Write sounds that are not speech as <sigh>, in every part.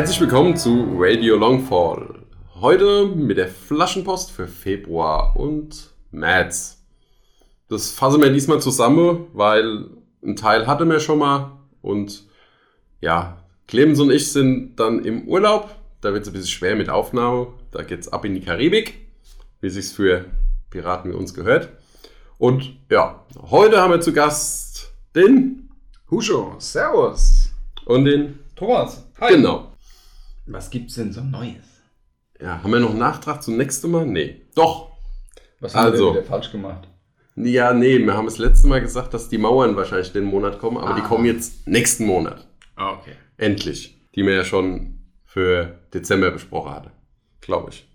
Herzlich willkommen zu Radio Longfall. Heute mit der Flaschenpost für Februar und März. Das fassen wir diesmal zusammen, weil ein Teil hatte mir schon mal und ja, Clemens und ich sind dann im Urlaub. Da wird es ein bisschen schwer mit Aufnahme. Da geht es ab in die Karibik, wie es sich für Piraten wie uns gehört. Und ja, heute haben wir zu Gast den Huscho, Servus. und den Thomas, hi. genau. Was gibt's denn so Neues? Ja, haben wir noch einen Nachtrag zum nächsten Mal? Nee. Doch. Was haben Also. wir denn wieder falsch gemacht? Ja, nee, wir haben das letzte Mal gesagt, dass die Mauern wahrscheinlich den Monat kommen, aber die Ah. kommen jetzt nächsten Monat. Ah, okay. Endlich. Die wir ja schon für Dezember besprochen hatten. Glaube ich.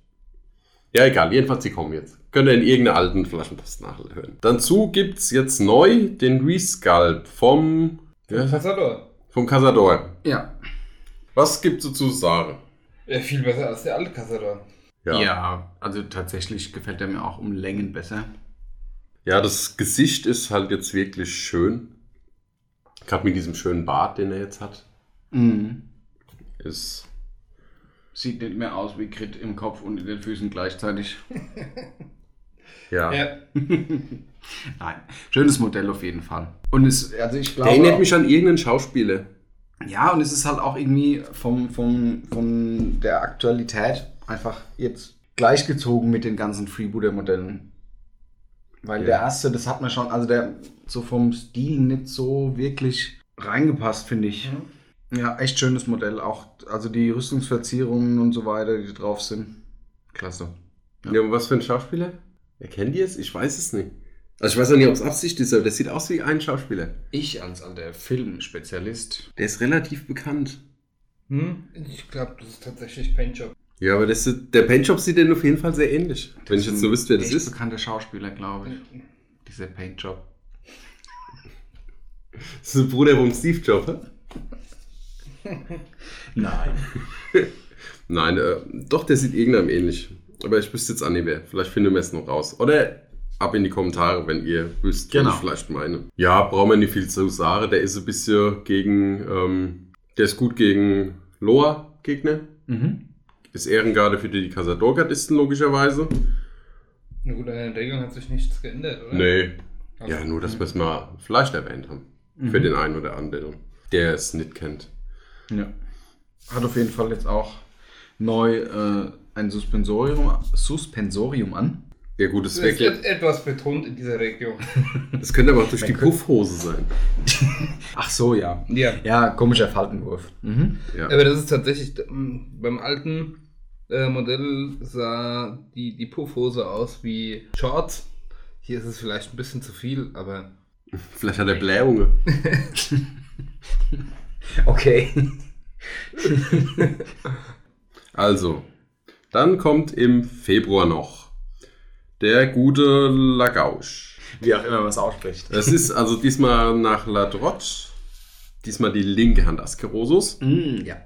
Ja, egal. Jedenfalls, die kommen jetzt. Könnt ihr in irgendeiner alten Flaschenpost nachhören. Dazu gibt's jetzt neu den Resculpt vom, er? Passador. vom Casador. Ja. Was gibt's dazu zu sagen? Ja, viel besser als der alte Passador. ja. also tatsächlich gefällt er mir auch um Längen besser. Ja, das Gesicht ist halt jetzt wirklich schön. Gerade mit diesem schönen Bart, den er jetzt hat. Mhm. Ist. Sieht nicht mehr aus wie Grit im Kopf und in den Füßen gleichzeitig. <laughs> Ja. Ja. <laughs> Nein, schönes Modell auf jeden Fall. Und es, also ich Der glaube, erinnert mich an irgendeinen Schauspieler. Ja, und es ist halt auch irgendwie vom, vom, von der Aktualität einfach jetzt gleichgezogen mit den ganzen Freebooter-Modellen. Weil Ja. der erste, das hat man schon, also der so vom Stil nicht so wirklich reingepasst, finde ich. Ja, echt schönes Modell. Auch, also die Rüstungsverzierungen und so weiter, die drauf sind. Klasse. Ja. und was für ein Schauspieler? Erkennt ihr es? Ich weiß es nicht. Also ich weiß auch nicht, ob es Absicht ist, aber der sieht aus wie ein Schauspieler. Ich als alter Filmspezialist. Der ist relativ bekannt. Hm? Ich glaube, das ist tatsächlich Paintjob. Ja, aber das ist, der Paintjob sieht den auf jeden Fall sehr ähnlich. Wenn ich jetzt so wüsste, wer das ist. bekannter Schauspieler, glaube ich. Dieser Paintjob. <laughs> Das ist der Bruder vom Steve Jobs, hä? <laughs> Nein. <laughs> Nein, äh, doch, der sieht irgendeinem ähnlich. Aber ich wüsste jetzt auch nicht wer. Vielleicht finden wir es noch raus. Oder ab in die Kommentare, wenn ihr wisst, Genau. was ich vielleicht meine. Ja, brauchen wir nicht viel zu sagen. Der ist ein bisschen gegen, ähm, der ist gut gegen Loa-Gegner. Mhm. Ist Ehrengarde für die Casador-Gardisten logischerweise. Na gut, an den Regeln hat sich nichts geändert, oder? Nee. Also, Ja, nur, dass wir es mal vielleicht erwähnt haben. Mhm. Für den einen oder anderen, der es nicht kennt. Ja. Hat auf jeden Fall jetzt auch neu äh, ein Suspensorium, Suspensorium an. Ja gut, das, ist et- etwas betont in dieser Region. <laughs> das könnte aber auch durch die Puffhose sein. <laughs> Ach so, ja. ja. Ja, komischer Faltenwurf. Mhm. Ja. Aber das ist tatsächlich, ähm, beim alten äh, Modell sah die, die Puffhose aus wie Shorts. Hier ist es vielleicht ein bisschen zu viel, aber <laughs> Vielleicht hat er Blähungen. Okay. Also, dann kommt im Februar noch der gute Lagauche. Wie auch immer man es ausspricht. Das ist also diesmal nach La Drotte. Diesmal die linke Hand Askerosus. Mm, ja.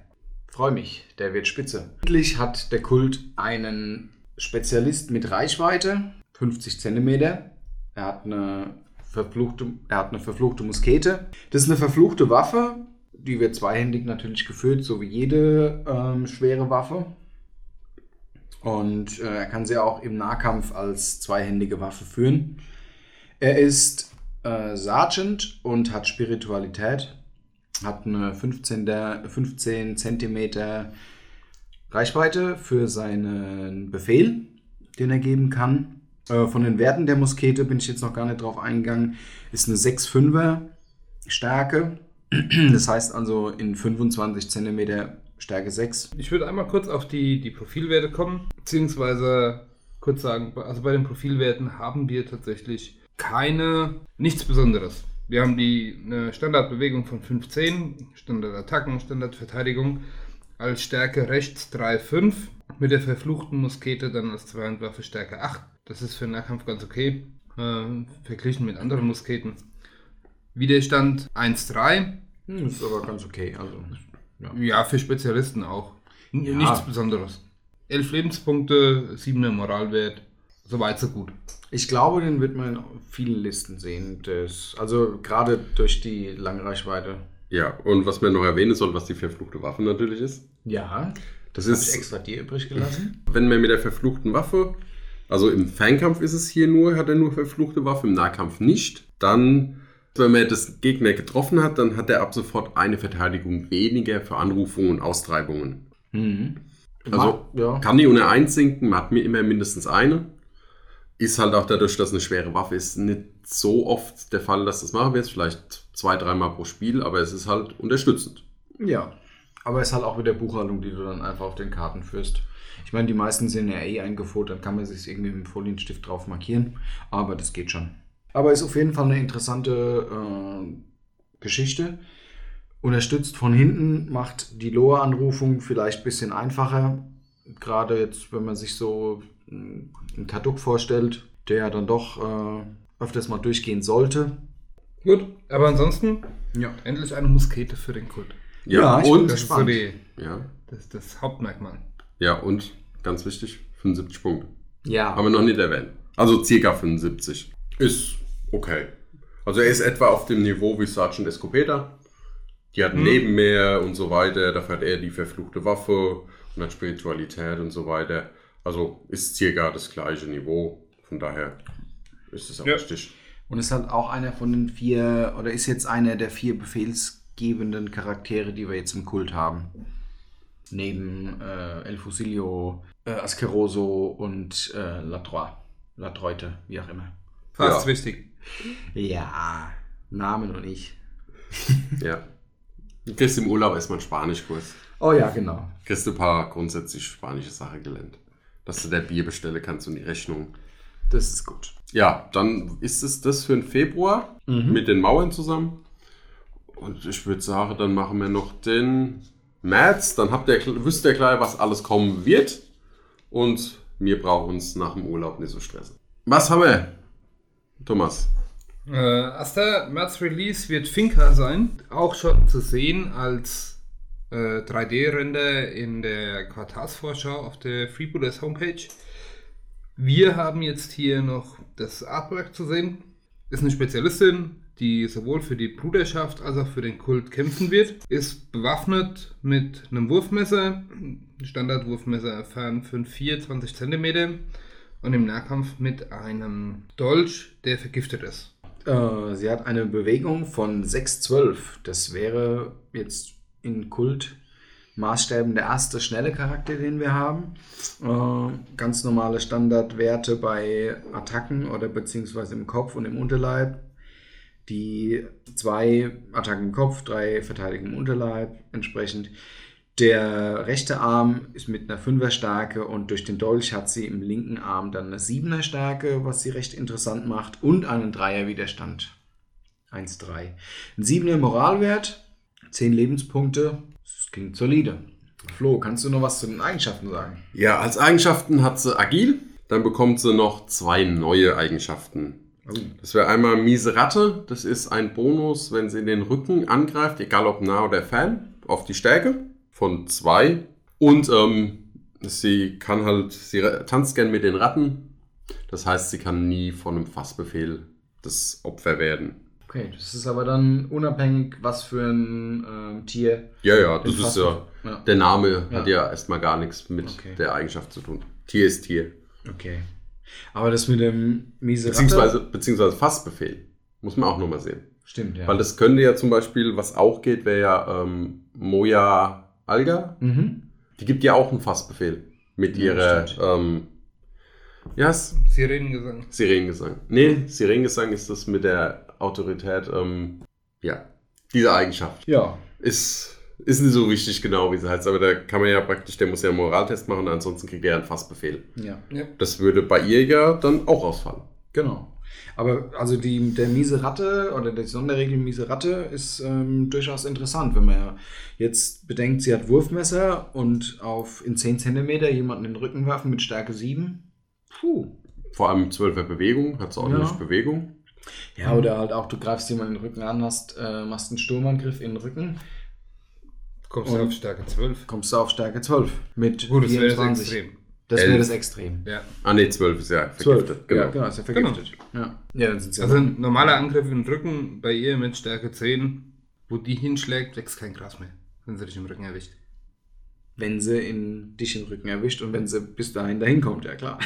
Freue mich, der wird spitze. Endlich hat der Kult einen Spezialist mit Reichweite, 50 cm. Er hat eine verfluchte, er hat eine verfluchte Muskete. Das ist eine verfluchte Waffe. Die wird zweihändig natürlich geführt, so wie jede ähm, schwere Waffe. Und äh, er kann sie auch im Nahkampf als zweihändige Waffe führen. Er ist äh, Sergeant und hat Spiritualität. Hat eine 15, der, 15 Zentimeter Reichweite für seinen Befehl, den er geben kann. Äh, von den Werten der Muskete bin ich jetzt noch gar nicht drauf eingegangen. Ist eine 6,5er Stärke. <clears throat> Das heißt also in 25 Zentimeter Stärke 6. Ich würde einmal kurz auf die, die Profilwerte kommen, beziehungsweise kurz sagen, also bei den Profilwerten haben wir tatsächlich keine, nichts Besonderes. Wir haben die eine Standardbewegung von 15, Standardattacken, Standardverteidigung, als Stärke rechts 3,5, mit der verfluchten Muskete dann als Zweihandwaffe Stärke 8. Das ist für den Nahkampf ganz okay, äh, verglichen mit anderen Musketen. Widerstand 1,3, Hm, ist aber ganz okay. Also, ja. ja, für Spezialisten auch. N- Ja. Nichts Besonderes. Elf Lebenspunkte, siebener Moralwert. Soweit, so gut. Ich glaube, den wird man in vielen Listen sehen. Das, also gerade durch die Langreichweite. Ja, und was man noch erwähnen soll, was die verfluchte Waffe natürlich ist. Ja, Das habe ich ist, extra dir übrig gelassen. wenn man mit der verfluchten Waffe, also im Fernkampf ist es hier nur, hat er nur verfluchte Waffe, im Nahkampf nicht. Dann, wenn man das Gegner getroffen hat, dann hat er ab sofort eine Verteidigung weniger für Anrufungen und Austreibungen. Mhm. Also ja. kann die ohne eins sinken, man hat mir immer mindestens eine. Ist halt auch dadurch, dass eine schwere Waffe ist, nicht so oft der Fall, dass das machen wird. Vielleicht zwei, dreimal pro Spiel, aber es ist halt unterstützend. Ja, aber es ist halt auch mit der Buchhaltung, die du dann einfach auf den Karten führst. Ich meine, die meisten sind ja eh eingefotet, dann kann man sich irgendwie mit dem Folienstift drauf markieren, aber das geht schon. Aber ist auf jeden Fall eine interessante äh, Geschichte. Unterstützt von hinten, macht die Loa-Anrufung vielleicht ein bisschen einfacher. Gerade jetzt, wenn man sich so äh, einen Kaduk vorstellt, der ja dann doch äh, öfters mal durchgehen sollte. Gut, aber ansonsten Ja. endlich eine Muskete für den Kult. Ja, ich bin und, Das ist so die, ja, das, das Hauptmerkmal. ja, und ganz wichtig, 75 Punkte. Ja. Haben wir noch nicht erwähnt. Also circa 75. Ist okay. Also er ist etwa auf dem Niveau wie Sergeant Escopeta. Die hat Mhm. Nebenmeer und so weiter. Dafür hat er die verfluchte Waffe und hat Spiritualität und so weiter. Also ist circa das gleiche Niveau. Von daher ist es auch Ja. richtig. Und ist halt auch einer von den vier, oder ist jetzt einer der vier befehlsgebenden Charaktere, die wir jetzt im Kult haben. Neben äh, El Fusilio, äh, Askeroso und äh. Latreute, wie auch immer. Fast Ja. richtig. Ja, Namen und ich. <laughs> Ja. Du kriegst im Urlaub erstmal einen Spanischkurs. Oh ja, genau. Kriegst du ein paar grundsätzlich spanische Sachen gelernt. Dass du der Bier bestellen kannst und die Rechnung. Das ist gut. Ja, dann ist es das für den Februar mit den Mauern zusammen. Und ich würde sagen, dann machen wir noch den März. Dann habt ihr, wisst ihr gleich, was alles kommen wird. Und wir brauchen uns nach dem Urlaub nicht so stressen. Was haben wir? Thomas. Äh, erster März-Release wird Finca sein. Auch schon zu sehen als äh, 3D-Render in der Quartalsvorschau auf der Freebooters Homepage. Wir haben jetzt hier noch das Artwork zu sehen. Ist eine Spezialistin, die sowohl für die Bruderschaft als auch für den Kult kämpfen wird. Ist bewaffnet mit einem Wurfmesser, Standardwurfmesser Fern 5,4, 20 cm und im Nahkampf mit einem Dolch, der vergiftet ist. Äh, sie hat eine Bewegung von 6,12. Das wäre jetzt in Kult Maßstäben der erste schnelle Charakter, den wir haben. Äh, ganz normale Standardwerte bei Attacken oder beziehungsweise im Kopf und im Unterleib. Die zwei Attacken im Kopf, drei Verteidigungen im Unterleib entsprechend. Der rechte Arm ist mit einer 5er Stärke und durch den Dolch hat sie im linken Arm dann eine 7er Stärke, was sie recht interessant macht und einen 3er Widerstand. 1-3. Ein 7er Moralwert, 10 Lebenspunkte. Das klingt solide. Flo, kannst du noch was zu den Eigenschaften sagen? Ja, als Eigenschaften hat sie agil. Dann bekommt sie noch zwei neue Eigenschaften. Das wäre einmal miese Ratte. Das ist ein Bonus, wenn sie in den Rücken angreift, egal ob nah oder fern, auf die Stärke von zwei. Und ähm, sie kann halt, sie tanzt gern mit den Ratten. Das heißt, sie kann nie von einem Fassbefehl das Opfer werden. Okay, das ist aber dann unabhängig, was für ein ähm, Tier. Ja, ja, das ist ja, Ja. der Name hat Ja. ja erstmal gar nichts mit Okay. der Eigenschaft zu tun. Tier ist Tier. Okay. Aber das mit dem miese Beziehungsweise, beziehungsweise Fassbefehl. Muss man auch nochmal sehen. Stimmt, ja. Weil das könnte ja zum Beispiel, was auch geht, wäre ja ähm, Moja Alga. mhm. Die gibt ja auch einen Fassbefehl mit Ja, ihrer, stimmt. ähm, ja, S- Sirenengesang. Sirenengesang. Nee, Sirenengesang ist das mit der Autorität, ähm, ja, diese Eigenschaft. Ja. Ist, ist nicht so richtig genau, wie sie heißt, aber da kann man ja praktisch, der muss ja einen Moraltest machen, ansonsten kriegt er einen Fassbefehl. Ja. Ja. Das würde bei ihr ja dann auch ausfallen. Genau. Aber also die, der miese Ratte oder die Sonderregel miese Ratte ist ähm, durchaus interessant, wenn man ja jetzt bedenkt, sie hat Wurfmesser und auf in 10 cm jemanden in den Rücken werfen mit Stärke 7. Puh. Vor allem 12er Bewegung, hat sie ordentlich Ja. Bewegung. Ja, oder halt auch, du greifst jemanden in den Rücken an, hast, äh, machst einen Sturmangriff in den Rücken, Kommst du auf Stärke 12. kommst du auf Stärke 12 mit Gut, das wäre das 24. extrem. Das wäre das Extrem. Ja. Ah ne, 12 ist ja 12. vergiftet. Genau. Ja, genau, ist ja vergiftet. Ja. ja, dann sind es ja Also ein normaler Angriff den Rücken bei ihr mit Stärke 10 wo die hinschlägt, wächst kein Gras mehr, wenn sie dich im Rücken erwischt. Wenn sie in dich im Rücken erwischt und wenn sie bis dahin dahin kommt, ja klar.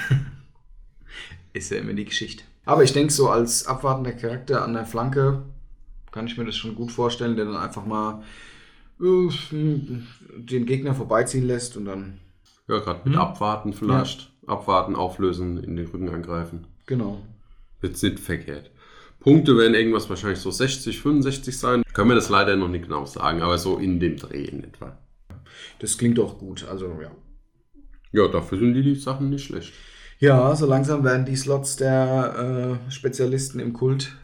<laughs> Ist ja immer die Geschichte. Aber ich denke, so als abwartender Charakter an der Flanke kann ich mir das schon gut vorstellen, der dann einfach mal äh, den Gegner vorbeiziehen lässt und dann. Ja, gerade mit Abwarten vielleicht. Abwarten, auflösen, in den Rücken angreifen. Genau. Jetzt nicht verkehrt. Punkte werden irgendwas wahrscheinlich so 60, 65 sein. Können wir das leider noch nicht genau sagen, aber so in dem Dreh in etwa. Das klingt auch gut. Also ja. Ja, dafür sind die, die Sachen nicht schlecht. Ja, so langsam werden die Slots der äh, Spezialisten im Kult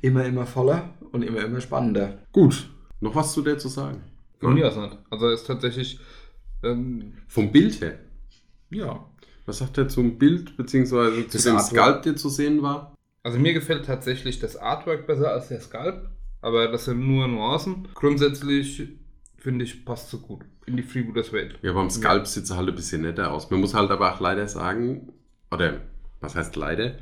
immer, immer voller und immer, immer spannender. Gut, noch was zu der zu sagen? Von mir aus nicht. Also ist tatsächlich. Ähm, Vom Bild her. Ja. Was sagt er zum Bild, beziehungsweise zu Das dem Artwork. Sculpt, der zu sehen war? also mir gefällt tatsächlich das Artwork besser als der Sculpt, aber das sind nur Nuancen. Grundsätzlich finde ich, passt so gut in die Freebooters Welt. Ja, beim Sculpt sieht es halt ein bisschen netter aus. Man muss halt aber auch leider sagen, oder was heißt leider,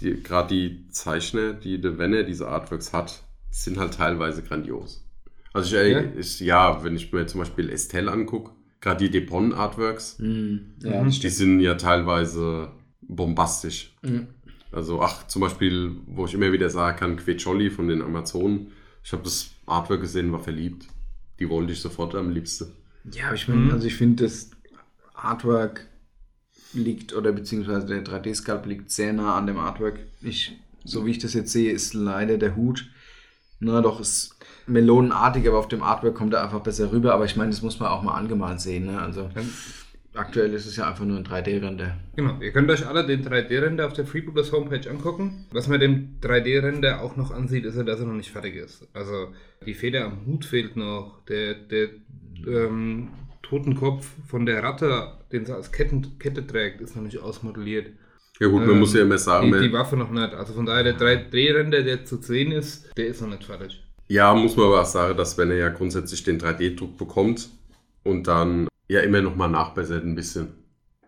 gerade die Zeichner, die der Wenner diese Artworks hat, sind halt teilweise grandios. Also ich, ja? ich ja, wenn ich mir zum Beispiel Estelle angucke, gerade die Depon Artworks, Hm, ja, Mhm. das die stimmt. sind ja teilweise bombastisch. Mhm. Also, ach, zum Beispiel, wo ich immer wieder sagen kann, Quecholi von den Amazonen. Ich habe das Artwork gesehen, war verliebt. Die wollte ich sofort am liebsten. Ja, aber ich meine, Mhm. also ich finde, das Artwork liegt, oder beziehungsweise der 3D-Sculpt liegt sehr nah an dem Artwork. Ich, so wie ich das jetzt sehe, ist leider der Hut, na doch, ist melonenartig, aber auf dem Artwork kommt er einfach besser rüber. Aber ich meine, das muss man auch mal angemalt sehen. Ne? Also aktuell ist es ja einfach nur ein 3D-Render. Genau, ihr könnt euch alle den 3D-Render auf der Freebooters Homepage angucken. Was man dem 3D-Render auch noch ansieht, ist ja, dass er noch nicht fertig ist. Also die Feder am Hut fehlt noch, der, der ähm, Totenkopf von der Ratte, den sie als Ketten, Kette trägt, ist noch nicht ausmodelliert. Ja gut, man Ähm, muss ja immer sagen, Die, man- die Waffe noch nicht. Also von daher, der 3D-Render, der zu sehen ist, der ist noch nicht fertig. ja, muss man aber auch sagen, dass wenn er ja grundsätzlich den 3D-Druck bekommt und dann ja immer noch mal nachbessert ein bisschen.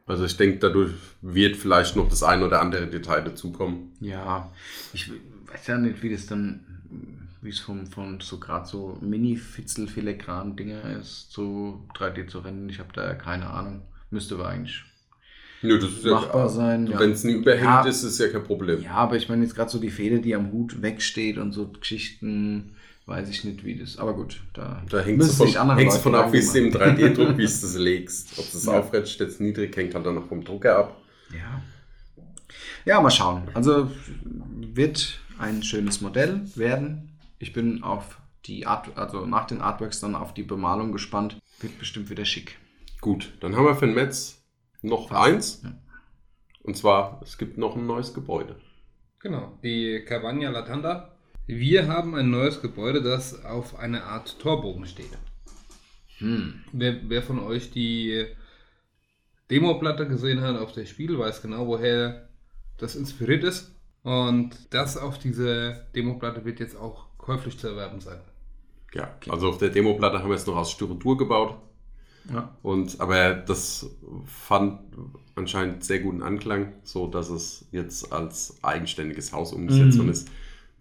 Also ich denke, dadurch wird vielleicht noch das ein oder andere Detail dazukommen. Ja, ich weiß ja nicht, wie das dann, wie es vom, von so gerade so Mini-Fitzel-Filigran-Dinger ist, so 3D zu rennen. Ich habe da ja keine Ahnung. Müsste aber eigentlich Nö, das ist machbar sein. Ja. Wenn es nie überhängt Ja. ist, ist ja kein Problem. ja, aber ich meine jetzt gerade so die Feder, die am Hut wegsteht und so Geschichten, weiß ich nicht, wie das. Aber gut, da, Da hängt es von, hängt's Leute von ab, wie es im Gedanken 3D-Druck, wie es das <laughs> legst. Ob das Ja. aufrecht steht, jetzt niedrig, hängt halt dann noch vom Drucker ab. Ja. Ja, mal schauen. Also wird ein schönes Modell werden. Ich bin auf die Art, also nach den Artworks dann auf die Bemalung gespannt. Wird bestimmt wieder schick. Gut, dann haben wir für den Metz noch Fast. eins. Ja. Und zwar, es gibt noch ein neues Gebäude. Genau, die Cavagna Latanda. Wir haben ein neues Gebäude, das auf eine Art Torbogen steht. Hm. Wer, wer von euch die Demo-Platte gesehen hat auf der Spiel, weiß genau, woher das inspiriert ist. Und das auf dieser Demo-Platte wird jetzt auch käuflich zu erwerben sein. Ja, also auf der Demoplatte haben wir es noch aus Styrodur gebaut. Ja. Und, aber das fand anscheinend sehr guten Anklang, so dass es jetzt als eigenständiges Haus umgesetzt Mhm. worden ist.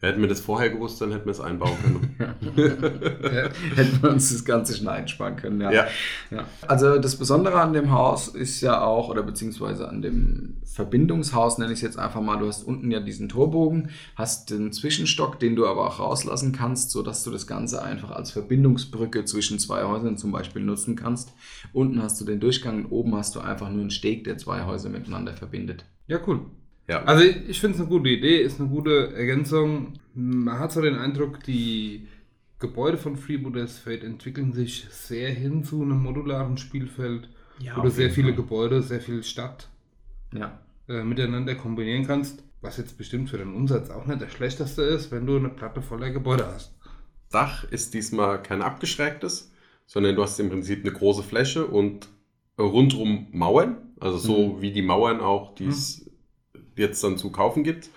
Hätten wir das vorher gewusst, dann hätten wir es einbauen können. <laughs> Hätten wir uns das Ganze schon einsparen können, ja. ja. Ja. Also das Besondere an dem Haus ist ja auch, oder beziehungsweise an dem Verbindungshaus nenne ich es jetzt einfach mal, du hast unten ja diesen Torbogen, hast den Zwischenstock, den du aber auch rauslassen kannst, sodass du das Ganze einfach als Verbindungsbrücke zwischen zwei Häusern zum Beispiel nutzen kannst. Unten hast du den Durchgang und oben hast du einfach nur einen Steg, der zwei Häuser miteinander verbindet. ja cool. Ja. Also ich, ich finde es eine gute Idee, ist eine gute Ergänzung. Man hat so den Eindruck, die Gebäude von Freebooters Fate entwickeln sich sehr hin zu einem modularen Spielfeld, Ja, wo du sehr viele Fall. Gebäude, sehr viel Stadt Ja. äh, miteinander kombinieren kannst. Was jetzt bestimmt für den Umsatz auch nicht das Schlechteste ist, wenn du eine Platte voller Gebäude hast. Dach ist diesmal kein abgeschrägtes, sondern du hast im Prinzip eine große Fläche und rundrum Mauern, also so wie die Mauern auch, die es jetzt dann zu kaufen gibt,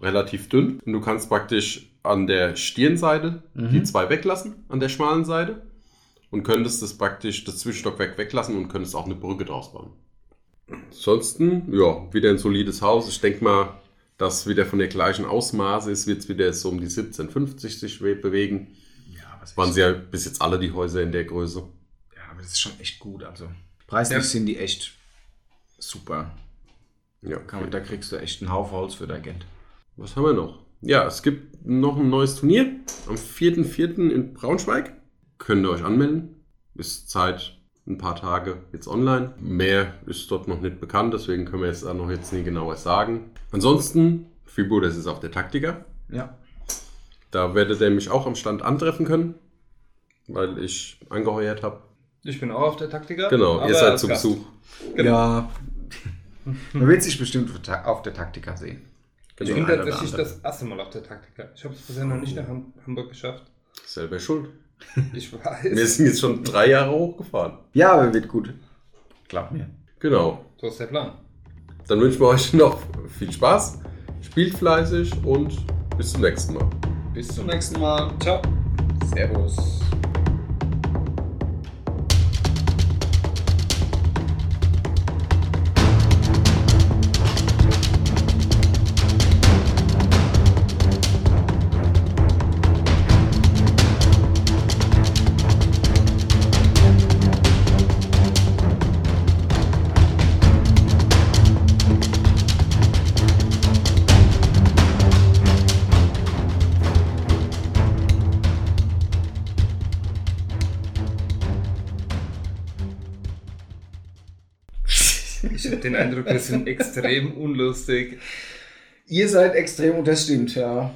relativ dünn. Und du kannst praktisch an der Stirnseite Mhm. die zwei weglassen, an der schmalen Seite und könntest das praktisch das Zwischenstockwerk weglassen und könntest auch eine Brücke draus bauen. Ansonsten, ja, wieder ein solides Haus. Ich denke mal, dass wieder von der gleichen Ausmaße ist, wird es wieder so um die 1750 sich we- bewegen. Ja, Das Waren sie ja bis jetzt alle die Häuser in der Größe. ja, aber das ist schon echt gut. Also preislich Ja. sind die echt super. Ja. Man, da kriegst du echt einen Haufen Holz für dein Geld. Was haben wir noch? Ja, es gibt noch ein neues Turnier am 4.4. in Braunschweig. Könnt ihr euch anmelden. Ist Zeit ein paar Tage jetzt online. Mehr ist dort noch nicht bekannt, deswegen können wir jetzt da noch jetzt nie genauer sagen. Ansonsten, Fibo, das ist auch der Taktiker. Ja. Da werdet ihr mich auch am Stand antreffen können, weil ich angeheuert habe. Ich bin auch auf der Taktiker. Genau, ihr seid zu Gast. Besuch. Genau. Ja. Man wird sich bestimmt auf der Taktika sehen. Ich Genau, bin einer oder tatsächlich das erste Mal auf der Taktiker. Ich habe es bisher noch nicht nach Ham Hamburg geschafft. Selber schuld. Ich Wir weiß. sind jetzt schon drei Jahre hochgefahren. Ja, aber wird gut. Glaub mir. Genau. So ist der Plan. Dann wünschen wir euch noch viel Spaß, spielt fleißig und bis zum nächsten Mal. Bis zum nächsten Mal. Ciao. Servus. Eindruck, wir sind <laughs> extrem unlustig. Ihr seid extrem und das stimmt, ja.